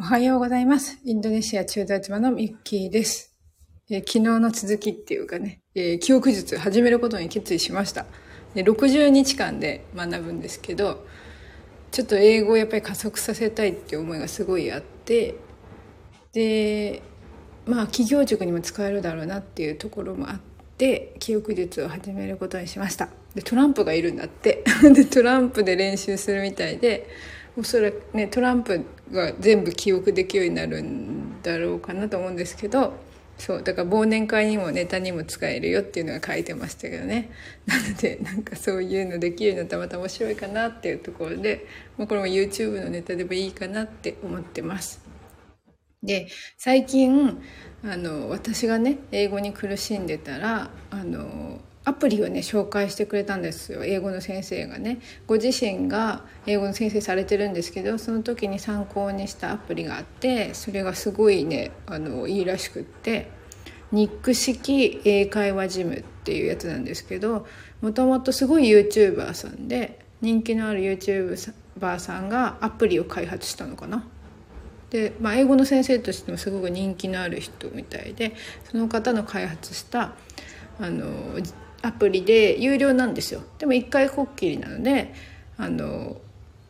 おはようございます。インドネシア中大妻のミッキーです。えー昨日の続きっていうかね、えー記憶術始めることに決意しました。で60日間で学ぶんですけど、ちょっと英語をやっぱり加速させたいっていう思いがすごいあって、で、まあ企業塾にも使えるだろうなっていうところもあって、記憶術を始めることにしました。で、トランプがいるんだって。で、トランプで練習するみたいで、おそらくねトランプが全部記憶できるようになるんだろうかなと思うんですけどそうだから忘年会にもネタにも使えるよっていうのが書いてましたけどね なのでなんかそういうのできるようになったらまた面白いかなっていうところで、まあ、これも YouTube のネタでもいいかなって思ってます。で最近あの私がね英語に苦しんでたらあのアプリをね紹介してくれたんですよ。英語の先生がね。ご自身が英語の先生されてるんですけどその時に参考にしたアプリがあってそれがすごいねあのいいらしくって。ニック式英会話ジムっていうやつなんですけどもともとすごい YouTuber さんで人気のある YouTuber さんがアプリを開発したのかな。で、まあ、英語の先生としてもすごく人気のある人みたいでその方の開発したあのアプリで有料なんですよ。でも1回こっきりなのであの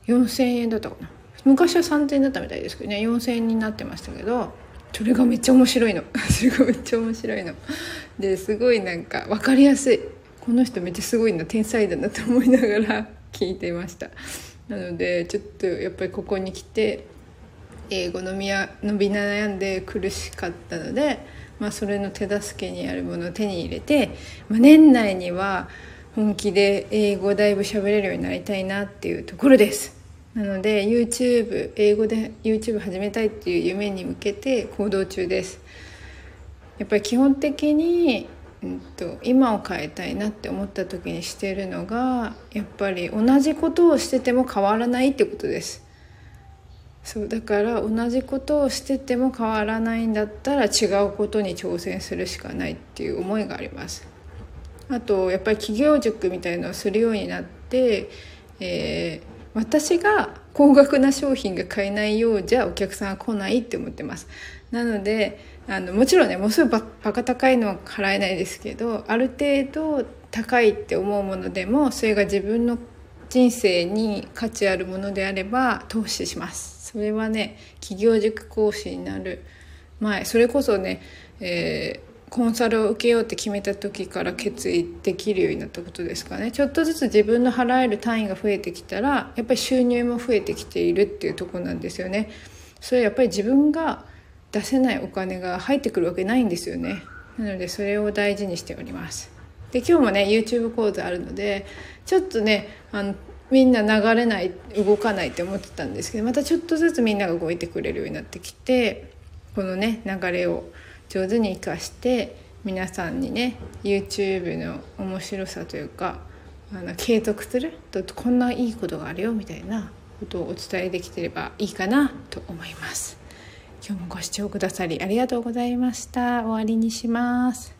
4,000円だったかな。昔は3,000円だったみたいですけどね。4,000円になってましたけどそれがめっちゃ面白いの。それがめっちゃ面白いの。ですごいなんか分かりやすい。この人めっちゃすごいな天才だなと思いながら 聞いていました。なのでちょっとやっぱりここに来て英語のみや伸び悩んで苦しかったので、まあ、それの手助けにあるものを手に入れて、まあ、年内には本気で英語だいぶ喋れるようになりたいなっていうところです。なので YouTube 英語で YouTube 始めたいっていう夢に向けて行動中です。やっぱり基本的に、うん、と今を変えたいなって思った時にしてるのがやっぱり同じことをしてても変わらないってことです。そうだから同じことをしてても変わらないんだったら違うことに挑戦するしかないっていう思いがあります。あとやっぱり企業塾みたいのをするようになって、えー私が高額な商品が買えないようじゃお客さんは来ないって思ってます。なのであのもちろんねもうすぐババカ高いのは払えないですけどある程度高いって思うものでもそれが自分の人生に価値あるものであれば投資します。それはね企業塾講師になる。前それこそね、えーコンサルを受けようって決めた時から決意できるようになったことですかね。ちょっとずつ自分の払える単位が増えてきたらやっぱり収入も増えてきているっていうとこなんですよね。それやっぱり自分が出せないお金が入ってくるわけないんですよね。なのでそれを大事にしております。で今日もね YouTube 講座あるのでちょっとねあのみんな流れない動かないって思ってたんですけどまたちょっとずつみんなが動いてくれるようになってきてこのね流れを上手に生かして皆さんにね YouTube の面白さというかあの継続するとこんないいことがあるよみたいなことをお伝えできてればいいかなと思います。今日もご視聴くださりありがとうございました。終わりにします。